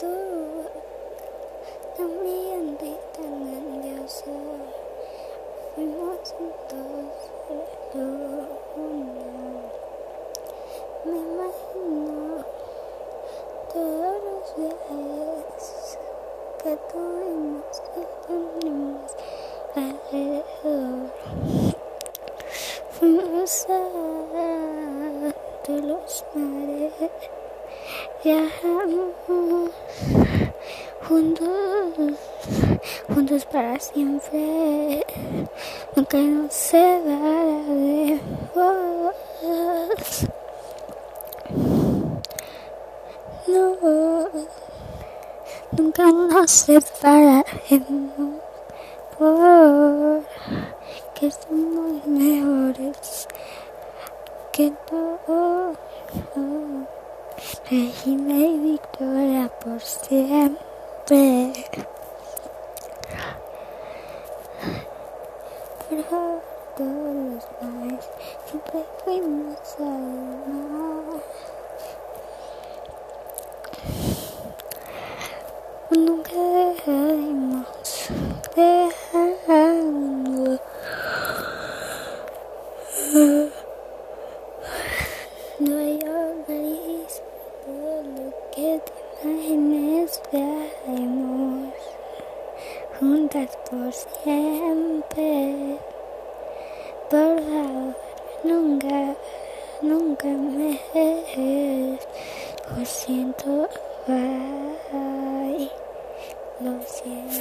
tú, tan brillante y tan grandioso, fuimos juntos la luna. Me imagino todos los viajes que tuvimos y tenemos alrededor. Fuimos a todos los mares, viajamos juntos, juntos para siempre, nunca nos separaremos. No, nunca nos separaremos porque somos mejores que todo. Reina y victoria por siempre. Por favor, todos los mares siempre fuimos al mar. Nunca dejaremos dejarnos. No hay gris, todo lo que te imagines viajaremos juntas por siempre. Por favor, nunca, nunca me dejes. Lo siento, bye. Lo siento.